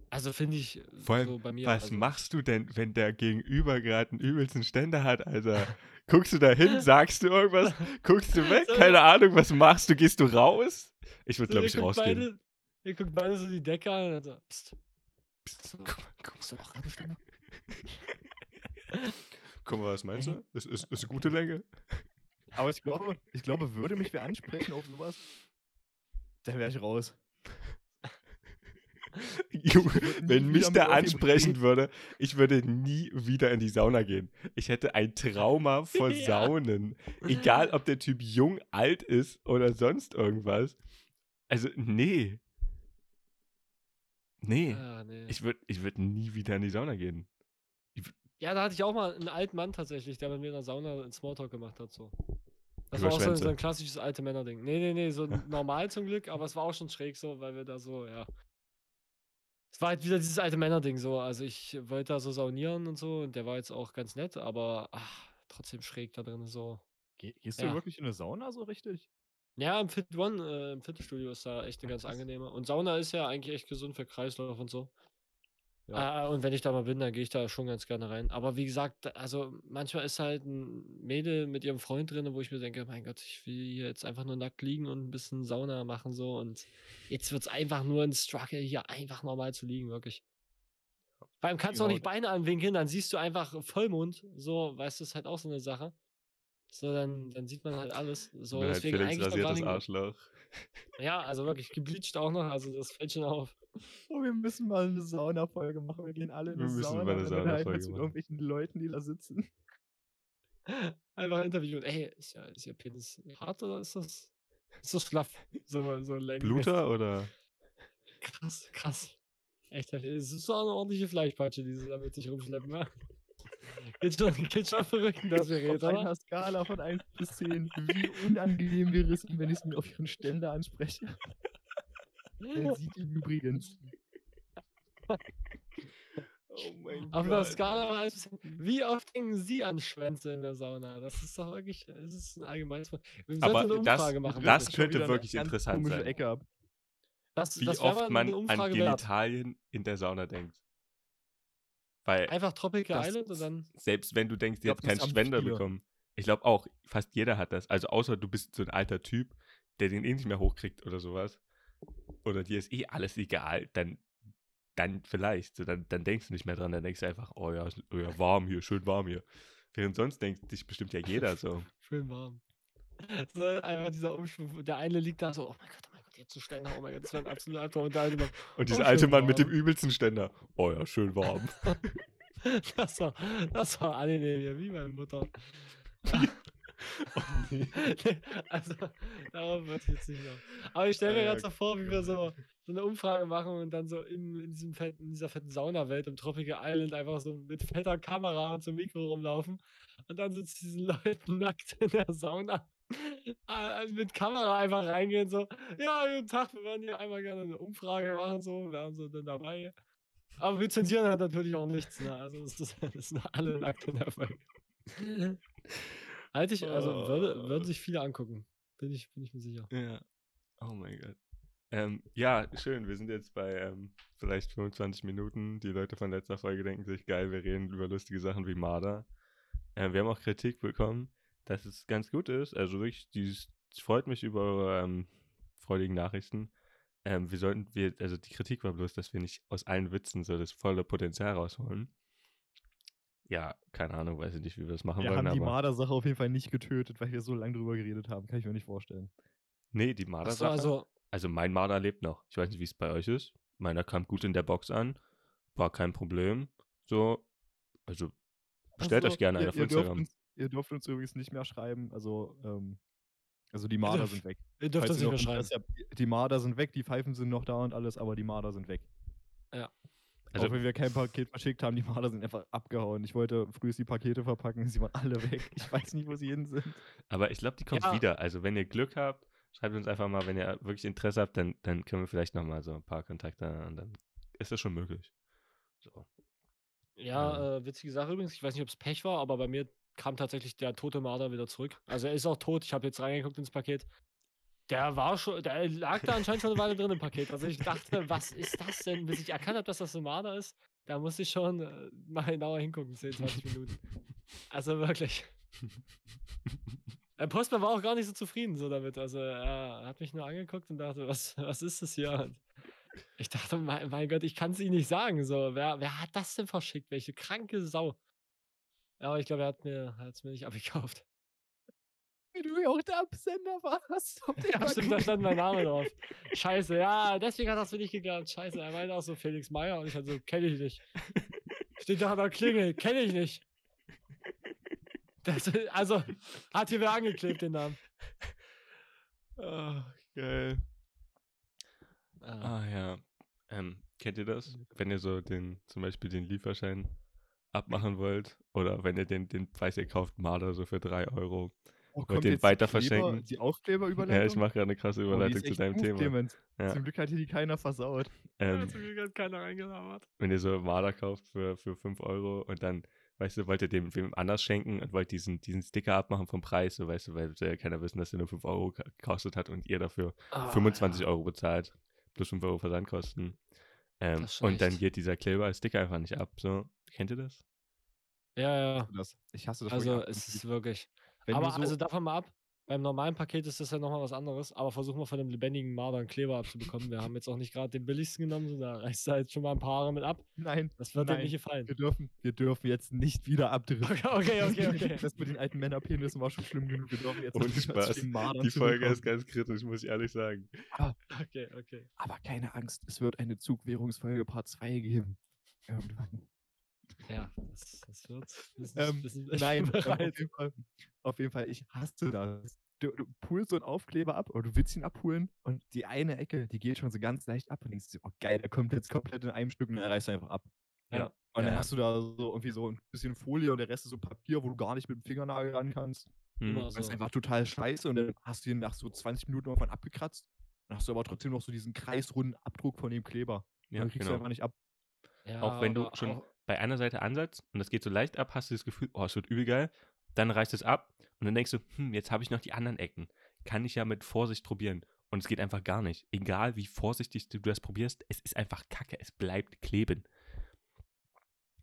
Also finde ich Vor allem, so bei mir. Was also, machst du denn, wenn der Gegenüber gerade einen übelsten Ständer hat, Alter? Guckst du da hin, <laughs> sagst du irgendwas, guckst du weg, So, keine Ahnung, was machst du? Gehst du raus? Ich würde, glaube ich, rausgehen. Beide, ihr guckt beide so die Decke an und dann so, pst, Psst, guck, mal, guck, du auch <laughs> guck mal, was meinst du? <laughs> Ist, ist, ist eine gute Länge? Aber ich glaube, ich glaube, würde mich wer ansprechen auf sowas, dann wäre ich raus. Junge, wenn mich der ansprechen würde, ich würde nie wieder in die Sauna gehen. Ich hätte ein Trauma <laughs> vor Ja. Saunen. Egal, ob der Typ jung, alt ist oder sonst irgendwas. Also, nee. Nee. Ja, nee. Ich würde ich würd nie wieder in die Sauna gehen. Ja, da hatte ich auch mal einen alten Mann tatsächlich, der mit mir in der Sauna einen Smalltalk gemacht hat. So. Das war auch so, Schwänze. so ein klassisches alte Männer-Ding. Nee, nee, nee, so <laughs> normal zum Glück, aber es war auch schon schräg so, weil wir da so, ja. Es war halt wieder dieses alte Männer-Ding so. Also ich wollte da so saunieren und so und der war jetzt auch ganz nett, aber ach, trotzdem schräg da drin so. Ge gehst Ja. du wirklich in eine Sauna so richtig? Ja, im Fit One, äh, im Fitnessstudio ist da echt eine ganz angenehme. Und Sauna ist ja eigentlich echt gesund für Kreislauf und so. Ja. Äh, und wenn ich da mal bin, dann gehe ich da schon ganz gerne rein. Aber wie gesagt, also manchmal ist halt ein Mädel mit ihrem Freund drin, wo ich mir denke, mein Gott, ich will hier jetzt einfach nur nackt liegen und ein bisschen Sauna machen so. Und jetzt wird es einfach nur ein Struggle, hier einfach normal zu liegen, wirklich. Vor allem kannst du auch Genau. nicht Beine anwinkeln, dann siehst du einfach Vollmond. So, weißt du, ist halt auch so eine Sache. So, dann, dann sieht man halt alles. So, Bin halt deswegen Felix eigentlich rasiertes nicht- Arschloch. Ja, also wirklich gebleached auch noch, also das fällt schon auf. Oh, wir müssen mal eine Sauna-Folge machen. Wir gehen alle in Wir eine müssen Sauna. mal eine und unterhalten Sauna-Folge uns mit machen. irgendwelchen Leuten, die da sitzen. Einfach interviewen. Ey, ist ja, ist ja Penis hart oder ist das, ist das schlaff? So, so längen. Bluter oder? Krass, krass. Echt, es ist so eine ordentliche Fleischpatsche, die sie da mit sich rumschleppen? Geht schon, geht schon verrückt, das Gerät, Auf oder? einer Skala von 1 bis 10, wie unangenehm wäre es, wenn ich es mir auf ihren Ständer anspreche. Er <laughs> sieht ihn übrigens. Oh mein Auf einer Skala von 1 bis 10. Wie oft denken Sie an Schwänze in der Sauna? Das ist doch wirklich, das ist ein allgemeines. Wir sollten Aber eine das- Umfrage machen. das. Schon könnte wirklich ganz interessant sein. Ecke ab. das, Wie das oft man an. Genitalien in der Sauna denkt. Weil Einfach Tropical Das- Island und dann. selbst wenn du denkst, glaub, jetzt keinen viele. bekommen. Ich glaube auch, fast jeder hat das. Also außer du bist so ein alter Typ, der den eh nicht mehr hochkriegt oder sowas. Oder dir ist eh alles egal, dann, dann vielleicht. So, dann, dann denkst du nicht mehr dran, dann denkst du einfach, oh ja, oh ja, warm hier, schön warm hier. Während sonst denkt sich bestimmt ja jeder so. <laughs> Schön warm. <laughs> So, einfach dieser Umschwung. Der eine liegt da so, oh mein Gott, zu Ständer, oh mein Gott, das wäre ein absoluter Albtraum. Und dieser Oh, alte Mann mit dem warm. übelsten Ständer. Oh ja, schön warm. <laughs> das war, das war angenehm wie meine Mutter. oh, <laughs> nee. also, darauf wird jetzt nicht noch. Aber ich stelle mir Ja, gerade so vor, wie wir so, so eine Umfrage machen und dann so in, in, diesem fetten, in dieser fetten Saunawelt im Tropical Island einfach so mit fetter Kamera und so Mikro rumlaufen und dann zu diesen Leuten nackt in der Sauna mit Kamera einfach reingehen, so, ja, guten Tag, wir würden hier einmal gerne eine Umfrage machen, so, wären sie denn dabei? Aber wir zensieren halt natürlich auch nichts, ne? Also ist, <laughs> es sind alle nackt in der Folge. Halte ich, also würde, würden sich viele angucken. Bin ich, bin ich mir sicher. Ja. Oh mein Gott. Ähm, ja, schön. Wir sind jetzt bei ähm, vielleicht 25 Minuten. Die Leute von letzter Folge denken sich, geil, wir reden über lustige Sachen wie Marder. Äh, wir haben auch Kritik bekommen, dass es ganz gut ist. Also wirklich, dieses, es freut mich über eure ähm, freudigen Nachrichten. Ähm, wir sollten, wir, also die Kritik war bloß, dass wir nicht aus allen Witzen so das volle Potenzial rausholen. Ja, keine Ahnung, weiß ich nicht, wie wir das machen Wir wollen, haben die. Marder-Sache auf jeden Fall nicht getötet, weil wir so lange drüber geredet haben. Kann ich mir nicht vorstellen. Nee, die Marder-Sache. also, Also mein Marder lebt noch. Ich weiß nicht, wie es bei euch ist. Meiner kam gut in der Box an. War kein Problem. So, also bestellt Also, euch gerne ihr, auf ihr dürft Instagram. Uns, ihr dürft uns übrigens nicht mehr schreiben. Also, ähm, also die Marder dürft- sind weg. ihr dürft Falls uns ihr nicht mehr schreiben. Habt, die- Marder sind weg, die Pfeifen sind noch da und alles, aber die Marder sind weg. Also auch wenn wir kein Paket verschickt haben, die Marder sind einfach abgehauen. Ich wollte früh die Pakete verpacken, <laughs> sie waren alle weg. Ich weiß nicht, wo sie hin sind. aber ich glaube, die kommt Ja. wieder. Also wenn ihr Glück habt, schreibt uns einfach mal, wenn ihr wirklich Interesse habt, dann, dann können wir vielleicht nochmal so ein paar Kontakte und dann ist das schon möglich. So. Ja, äh, witzige Sache übrigens. Ich weiß nicht, ob es Pech war, aber bei mir kam tatsächlich der tote Marder wieder zurück. Also er ist auch tot. Ich habe jetzt reingeguckt ins Paket. Der war schon, der lag da anscheinend schon eine Weile drin im Paket. Also ich dachte, was ist das denn? Bis ich erkannt habe, dass das ein Marder ist, da musste ich schon äh, mal genauer hingucken, 10, 20 Minuten. Also wirklich. Der Postman war auch gar nicht so zufrieden so damit. Also er hat mich nur angeguckt und dachte, was, was ist das hier? Und ich dachte, mein, mein Gott, ich kann es Ihnen nicht sagen. So, wer, wer hat das denn verschickt? Welche kranke Sau? Ja, aber ich glaube, er hat mir es mir nicht <laughs> abgekauft. Wie du ja auch der Absender warst. <laughs> Ja, stimmt, da stand mein Name drauf. <laughs> Scheiße, ja, deswegen hat das mir nicht geklappt. Scheiße, er meinte auch so Felix Meyer und ich also, kenne ich nicht. Steht da an der Klingel, kenne ich nicht. Das, also, hat hier wer angeklebt, den Namen. Ah, geil. Ah, Ah ja. Ähm, kennt ihr das? Wenn ihr so den, zum Beispiel den Lieferschein abmachen wollt oder wenn ihr den, den Preis ihr kauft, Marder so für 3 Euro. Oh, Wollt die weiter Kleber- verschenken? Die Aufkleberüberleitung? <laughs> Ja, ich mache gerade eine krasse Oh, die Überleitung ist zu deinem Thema. Ja. Zum Glück hat hier die keiner versaut. <laughs> Ähm, Zum Glück hat keiner reingelabert. wenn ihr so Marder kauft für, für 5 Euro und dann, weißt du, wollt ihr dem wem anders schenken und wollt diesen, diesen Sticker abmachen vom Preis, so weißt du, weil ja keiner wissen, dass der nur 5 Euro gekostet hat und ihr dafür Ah, 25 Euro bezahlt, plus 5 Euro Versandkosten. Ähm, und dann geht dieser Kleber als Sticker einfach nicht ab. So, kennt ihr das? Ja, ja. Das, ich hasse das. Also, es ist wirklich. Wenn aber so, also davon mal ab, beim normalen Paket ist das ja nochmal was anderes, aber versuch mal von dem lebendigen Marder einen Kleber abzubekommen. Wir haben jetzt auch nicht gerade den billigsten genommen, so, da reißt da jetzt schon mal ein paar Haare mit ab. nein, Das wird dir nicht gefallen. wir dürfen, wir dürfen jetzt nicht wieder abdriften. Okay, okay, okay, okay. <laughs> Das mit den alten Männerpenissen war schon schlimm genug. Wir dürfen jetzt wieder Spaß. Die Folge ist ganz kritisch, muss ich ehrlich sagen. Okay, okay. Aber keine Angst, es wird eine Zugwährungsfolge Part 2 geben. Irgendwann. Ja, das, das wird. Wir sind, Ähm, <laughs> Nein, ähm, auf, jeden Fall, auf jeden Fall, ich hasse das. Du, du pulst so einen Aufkleber ab oder du willst ihn abholen und die eine Ecke, die geht schon so ganz leicht ab und denkst dir, oh geil, der kommt jetzt komplett in einem Stück und dann reißt er einfach ab. Ja. Und dann Ja. hast du da so irgendwie so ein bisschen Folie und der Rest ist so Papier, wo du gar nicht mit dem Fingernagel ran kannst. Hm. Immer Das ist einfach total scheiße und dann hast du ihn nach so 20 Minuten irgendwann abgekratzt. Dann hast du aber trotzdem noch so diesen kreisrunden Abdruck von dem Kleber. Ja, dann kriegst du genau. einfach nicht ab. Ja, auch wenn du schon auch- bei einer Seite Ansatz und das geht so leicht ab, hast du das Gefühl, oh, es wird übel geil. Dann reißt es ab und dann denkst du, hm, jetzt habe ich noch die anderen Ecken. Kann ich ja mit Vorsicht probieren. Und es geht einfach gar nicht. Egal wie vorsichtig du das probierst, es ist einfach Kacke. Es bleibt kleben.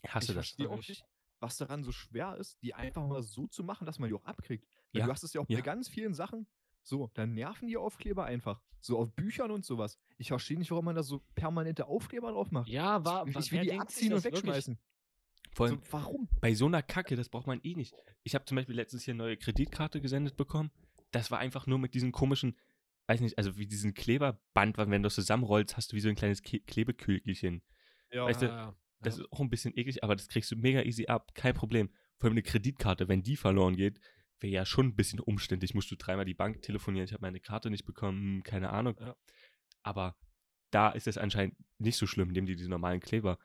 Hast ich du das? verstehe auch nicht, was daran so schwer ist, die einfach mal so zu machen, dass man die auch abkriegt. Weil Ja, Du hast es ja auch ja. bei ganz vielen Sachen. So, dann nerven die Aufkleber einfach. So auf Büchern und sowas. Ich verstehe nicht, warum man da so permanente Aufkleber drauf macht. Ja, war, ich, ich will die abziehen und wegschmeißen. Vor allem So, warum? bei so einer Kacke, das braucht man eh nicht. Ich habe zum Beispiel letztens hier eine neue Kreditkarte gesendet bekommen. Das war einfach nur mit diesen komischen, weiß nicht, also wie diesen Kleberband, weil wenn du das zusammenrollst, hast du wie so ein kleines Ke Klebekügelchen. Ja, Weißt du, ja, Das ja. ist auch ein bisschen eklig, aber das kriegst du mega easy ab. Kein Problem. Vor allem eine Kreditkarte, wenn die verloren geht, wäre ja schon ein bisschen umständlich. Musst du dreimal die Bank telefonieren, ich habe meine Karte nicht bekommen, hm, keine Ahnung. Ja. Aber da ist es anscheinend nicht so schlimm, nehmen die diese normalen Kleber.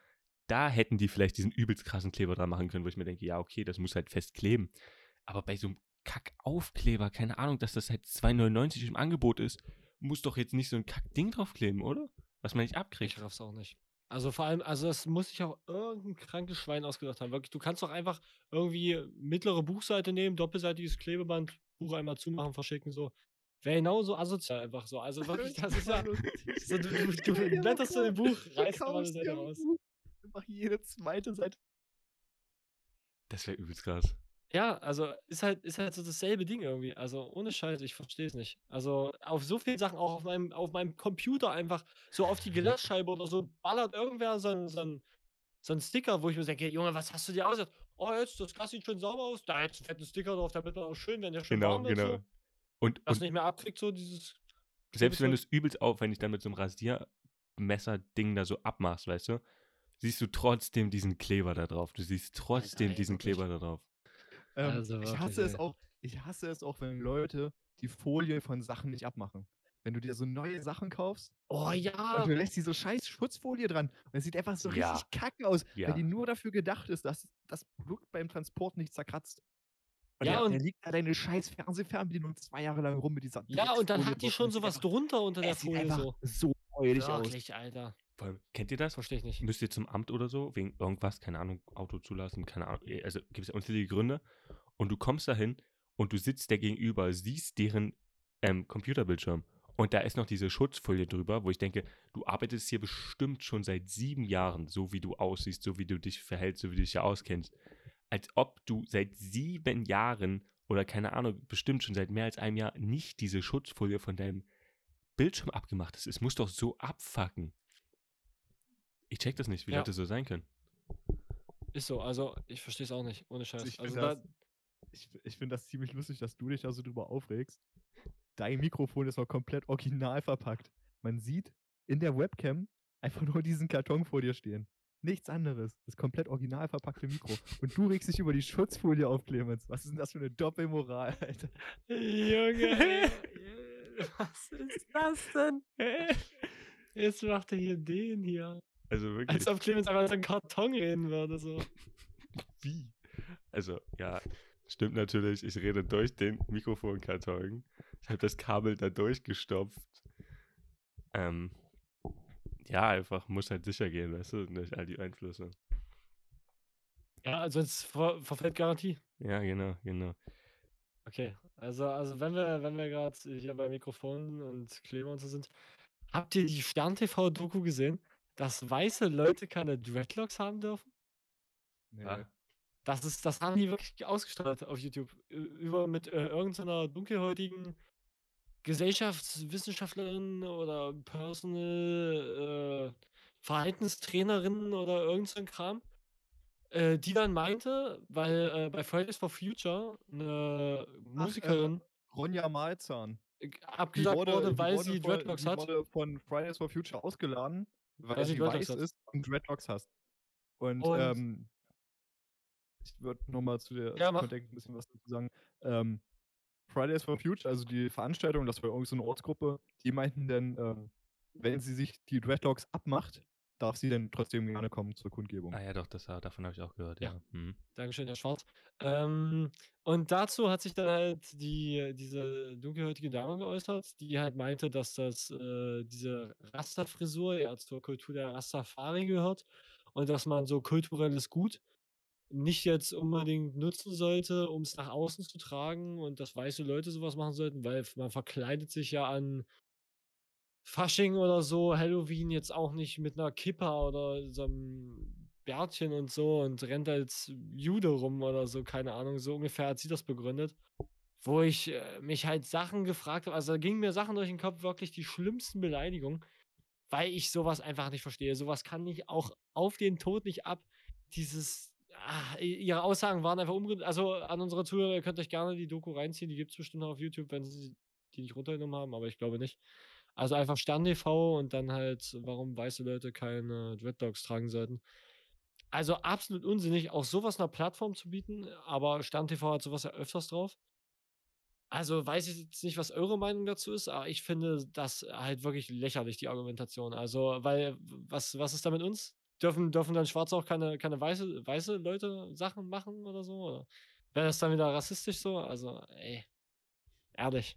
Da hätten die vielleicht diesen übelst krassen Kleber dran machen können, wo ich mir denke, ja, okay, das muss halt fest kleben. Aber bei so einem Kackaufkleber, keine Ahnung, dass das halt 2,99 im Angebot ist, muss doch jetzt nicht so ein Kackding draufkleben, oder? Was man nicht abkriegt. Ich raff's auch nicht. Also vor allem, also das muss sich auch irgendein krankes Schwein ausgedacht haben. Wirklich, du kannst doch einfach irgendwie mittlere Buchseite nehmen, doppelseitiges Klebeband, Buch einmal zumachen, verschicken, so. Wäre genauso asozial einfach so. Also <laughs> wirklich, das ist ja. So, du, du, du blätterst in dem Buch, reißt aber eine Seite ein raus. Einfach jede zweite Seite. Das wäre übelst krass. Ja, also ist halt, ist halt so dasselbe Ding irgendwie. Also ohne Scheiß, ich verstehe es nicht. Also auf so vielen Sachen, auch auf meinem, auf meinem Computer einfach, so auf die Glasscheibe oder so, ballert irgendwer so ein, so ein, so ein Sticker, wo ich mir denke, Junge, was hast du dir ausgedacht? Oh, jetzt, das Glas sieht schön sauber aus, da jetzt einen fetten Sticker drauf, damit man auch schön, wenn der schön Genau, warm wird, genau. so, Und, das und nicht mehr abkriegt, so dieses. selbst wenn du es übelst aufwendig dann mit so einem Rasiermesser-Ding da so abmachst, weißt du, siehst du trotzdem diesen Kleber da drauf. Du siehst trotzdem ey, diesen. Kleber da drauf. Ähm, Also ich hasse es auch, ich hasse es auch, wenn Leute die Folie von Sachen nicht abmachen. Wenn du dir so neue Sachen kaufst Oh ja! und du lässt diese scheiß Schutzfolie dran und es sieht einfach so Ja. richtig kacke aus, Ja. weil die nur dafür gedacht ist, dass das Produkt beim Transport nicht zerkratzt. Und Ja, ja, und- und liegt da deine scheiß Fernsehfernbedienung zwei Jahre lang rum mit dieser Ja, und dann hat die schon sieht sowas drunter unter der es sieht Folie einfach so. so räudig aus. Alter. Allem, kennt ihr das? Verstehe ich nicht. Müsst ihr zum Amt oder so, wegen irgendwas, keine Ahnung, Auto zulassen, keine Ahnung, eh, also gibt es ja unzählige Gründe. Und du kommst dahin und du sitzt der gegenüber, siehst deren ähm, Computerbildschirm. Und da ist noch diese Schutzfolie drüber, wo ich denke, du arbeitest hier bestimmt schon seit sieben Jahren, so wie du aussiehst, so wie du dich verhältst, so wie du dich ja auskennst. Als ob du seit sieben Jahren oder keine Ahnung, bestimmt schon seit mehr als einem Jahr nicht diese Schutzfolie von deinem Bildschirm abgemacht hast. Es muss doch so abfacken. Ich check das nicht, wie Ja. Leute so sein können. Ist so, also ich verstehe es auch nicht, ohne Scheiß. ich Also da, das- Ich, ich finde das ziemlich lustig, dass du dich da so drüber aufregst. Dein Mikrofon ist noch komplett original verpackt. Man sieht in der Webcam einfach <laughs> nur diesen Karton vor dir stehen. Nichts anderes. Das komplett original verpackte Mikro. Und du regst dich über die Schutzfolie auf, Clemens. Was ist denn das für eine Doppelmoral, Alter? Junge, <laughs> was ist das denn? <laughs> Jetzt macht er hier den hier. Also wirklich. Als ob Clemens einfach so einen Karton reden würde. So. <laughs> wie? Also, ja, stimmt natürlich. Ich rede durch den Mikrofonkarton. Ich habe das Kabel da durchgestopft. Ähm, ja, einfach muss halt sicher gehen, weißt du, nicht all die Einflüsse. Ja, also jetzt ver verfällt Garantie. Ja, genau, genau. Okay, also, also wenn wir, wenn wir gerade hier bei Mikrofonen und Kleber und so sind, habt ihr die Stern-TV-Doku gesehen, dass weiße Leute keine Dreadlocks haben dürfen? Nee. Ah, Das ist, das haben die wirklich ausgestattet auf YouTube. Über mit äh, irgendeiner dunkelhäutigen Gesellschaftswissenschaftlerin oder Personal äh, Verhaltenstrainerin oder irgend so ein Kram, äh, die dann meinte, weil äh, bei Fridays for Future eine Musikerin Ronja Malzahn. äh, abgesagt wurde, weil sie Dreadlocks die hat. wurde von Fridays for Future ausgeladen, weil, sie Dreadlocks weiß ist und Dreadlocks hast. Und, Und- ähm, ich würde nochmal zu der Ja. Kontext ein bisschen was dazu sagen. Ähm, Fridays for Future, also die Veranstaltung, das war irgendwie so eine Ortsgruppe, die meinten dann, ähm, wenn sie sich die Dreadlocks abmacht, darf sie dann trotzdem gerne kommen zur Kundgebung. ah ja, doch, das, davon habe ich auch gehört, Ja. ja. Mhm. Dankeschön, Herr Schwarz. Ähm, und dazu hat sich dann halt die, diese dunkelhäutige Dame geäußert, die halt meinte, dass das äh, diese Rasta-Frisur ja zur Kultur der Rastafari gehört und dass man so kulturelles Gut nicht jetzt unbedingt nutzen sollte, um es nach außen zu tragen und dass weiße Leute sowas machen sollten, weil man verkleidet sich ja an Fasching oder so, Halloween jetzt auch nicht mit einer Kippa oder so einem Bärtchen und so und rennt als Jude rum oder so, keine Ahnung, so ungefähr hat sie das begründet. Wo ich äh, mich halt Sachen gefragt habe, also da gingen mir Sachen durch den Kopf, wirklich die schlimmsten Beleidigungen, weil ich sowas einfach nicht verstehe. Sowas kann ich auch auf den Tod nicht ab. Dieses, ah, ihre Aussagen waren einfach umge... Also an unsere Zuhörer, ihr könnt euch gerne die Doku reinziehen, die gibt es bestimmt noch auf YouTube, wenn sie die nicht runtergenommen haben, aber ich glaube nicht. Also einfach Stern TV und dann halt, warum weiße Leute keine Dreadlocks tragen sollten. Also absolut unsinnig, auch sowas einer Plattform zu bieten, aber Stern TV hat sowas ja öfters drauf. Also weiß ich jetzt nicht, was eure Meinung dazu ist, aber ich finde das halt wirklich lächerlich, die Argumentation. Also, weil, was, was ist da mit uns? Dürfen, dürfen dann Schwarze auch keine, keine weiße, weiße Leute Sachen machen oder so? Oder wäre das dann wieder rassistisch so? Also, ey. Ehrlich.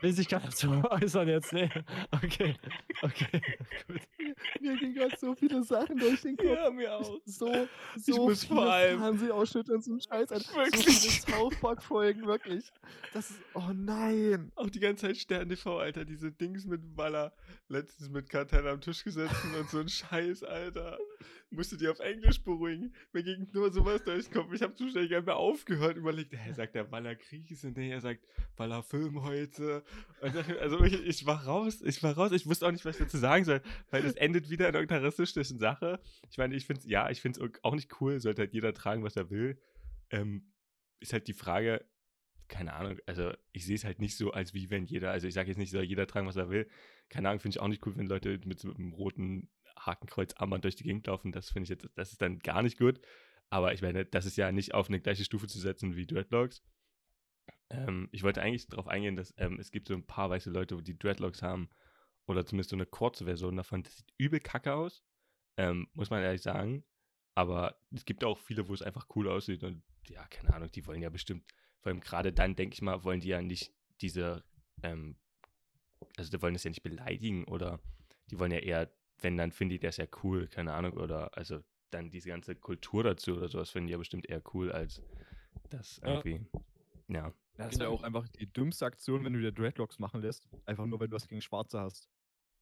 Will sich gar nicht so äußern jetzt, ne? Okay, okay, gut. Mir gingen gerade so viele Sachen durch den Kopf. Ja, mir auch. So, Ich so muss viele vor allem- Fernsehausschnitte und so ein Scheiß an. So Wirklich. viele Park-Folgen, wirklich. Das ist, oh nein. Auch die ganze Zeit Stern TV, Alter, diese Dings mit Waller. Letztens mit Kartell am Tisch gesessen und so ein Scheiß, Alter. Musste die auf Englisch beruhigen. Mir ging nur sowas durch den Kopf. Ich habe zu schnell gar nicht mehr aufgehört. Überlegt, hä, sagt der Waller Kriegs und er sagt Waller Film heute. Dann, also ich, ich war raus, ich war raus. Ich wusste auch nicht, was ich dazu sagen soll, weil es endet wieder in irgendeiner rassistischen Sache. Ich meine, ich finde es, ja, ich finde es auch nicht cool. Sollte halt jeder tragen, was er will. Ähm, ist halt die Frage, keine Ahnung, also ich sehe es halt nicht so, als wie wenn jeder, also ich sage jetzt nicht, soll jeder tragen, was er will. Keine Ahnung, finde ich auch nicht cool, wenn Leute mit so einem roten Hakenkreuz-Armband durch die Gegend laufen. Das finde ich jetzt, das ist dann gar nicht gut. Aber ich meine, das ist ja nicht auf eine gleiche Stufe zu setzen wie Dreadlocks. Ähm, ich wollte eigentlich darauf eingehen, dass ähm, es gibt so ein paar weiße Leute, die Dreadlocks haben. Oder zumindest so eine kurze Version davon. Das sieht übel kacke aus. Ähm, muss man ehrlich sagen. Aber es gibt auch viele, wo es einfach cool aussieht. Und ja, keine Ahnung, die wollen ja bestimmt, vor allem gerade dann, denke ich mal, wollen die ja nicht diese, ähm, also die wollen das ja nicht beleidigen oder die wollen ja eher, wenn, dann finden die das ja cool, keine Ahnung, oder also dann diese ganze Kultur dazu oder sowas finden die ja bestimmt eher cool, als das irgendwie, ja. Das Genau. wäre auch einfach die dümmste Aktion, wenn du dir Dreadlocks machen lässt. Einfach nur, weil du was gegen Schwarze hast.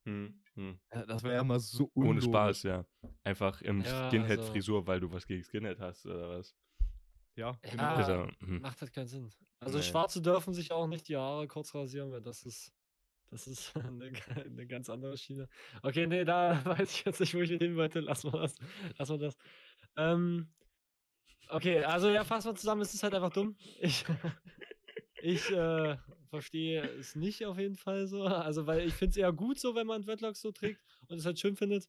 Hm, hm. Ja, Das wäre ja mal so Ohne unlogisch. Spaß, ja. Einfach im Ja, Skinhead-Frisur, weil du was gegen Skinhead hast oder was. Ja, Ja. genau. Ah. Also, hm. Macht halt keinen Sinn. Also Nee. Schwarze dürfen sich auch nicht die Haare kurz rasieren, weil das ist, das ist <laughs> eine, eine ganz andere Schiene. Okay, nee, da <laughs> weiß ich jetzt nicht, wo ich hin wollte. Lass mal das. Lass mal das. Ähm, okay, also ja, fassen wir zusammen, es ist halt einfach dumm. Ich, <laughs> ich äh, verstehe es nicht auf jeden Fall so. Also, weil ich finde es eher gut so, wenn man Dreadlocks so trägt und es halt schön findet.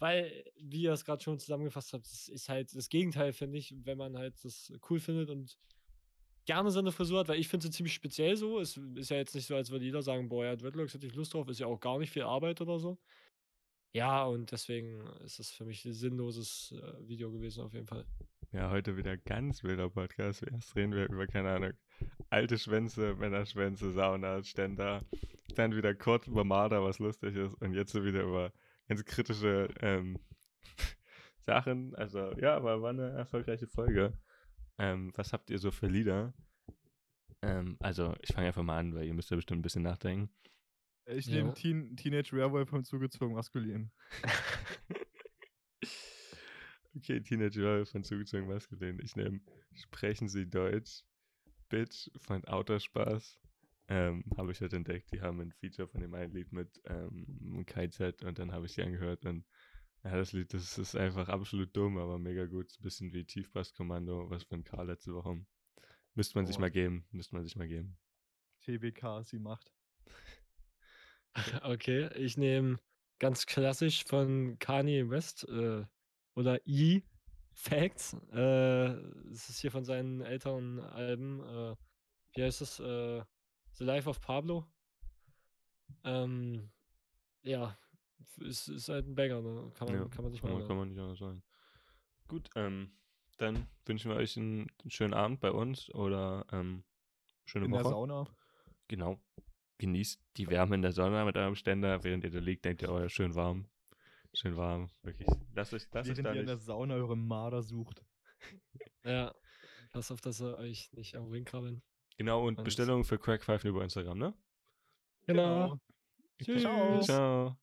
Weil, wie ihr es gerade schon zusammengefasst habt, das ist halt das Gegenteil, finde ich, wenn man halt das cool findet und gerne so eine Frisur hat, weil ich finde sie ziemlich speziell so. Es ist ja jetzt nicht so, als würde jeder sagen, boah, ja, Dreadlocks hätte ich Lust drauf, ist ja auch gar nicht viel Arbeit oder so. Ja, und deswegen ist es für mich ein sinnloses äh, Video gewesen, auf jeden Fall. Ja, heute wieder ganz wilder Podcast. Erst reden wir über, keine Ahnung, alte Schwänze, Männerschwänze, Sauna, Ständer. Dann wieder kurz über Marder, was lustig ist. Und jetzt so wieder über ganz kritische ähm, <laughs> Sachen. Also, ja, aber war eine erfolgreiche Folge. Ähm, was habt ihr so für Lieder? Ähm, also, ich fange einfach mal an, weil ihr müsst ja bestimmt ein bisschen nachdenken. Ich Ja. nehme Teen, Teenage Werewolf und zugezogen maskulin. <laughs> Okay, Teenage Girl von zugezogen maskulin. Ich nehme Sprechen Sie Deutsch. Bitch von Autospaß. Ähm, habe ich heute entdeckt. Die haben ein Feature von dem einen Lied mit ähm, KZ und dann habe ich die angehört und ja, das Lied, das ist einfach absolut dumm, aber mega gut. Ein bisschen wie Tiefbasskommando, was von Karl letzte Woche. Müsste man sich Boah. mal geben. Müsste man sich mal geben. TBK, sie macht. <laughs> Okay, ich nehme ganz klassisch von Kanye West äh, oder E Facts. Äh, es ist hier von seinen älteren Alben. Äh, wie heißt es? Äh, The Life of Pablo. Ähm, ja, ist, ist halt ein Banger, ne? Kann man, Ja, kann man sich Kann mal man, kann man nicht anders sagen. Gut, ähm, dann wünschen wir euch einen schönen Abend bei uns oder ähm, schöne In Woche. der Sauna. Genau. genießt die Wärme in der Sonne mit eurem Ständer, während ihr da liegt, denkt ihr, oh ja, schön warm. Schön warm, wirklich. Lasst euch, lasst euch Während da ihr in der. Sauna eure Marder sucht. <laughs> Ja. Pass auf, dass sie euch nicht irgendwo hinkrabbeln. Genau, und Und- Bestellungen für Crackpfeifen über Instagram, ne? Genau. Ciao. Tschüss. Ciao.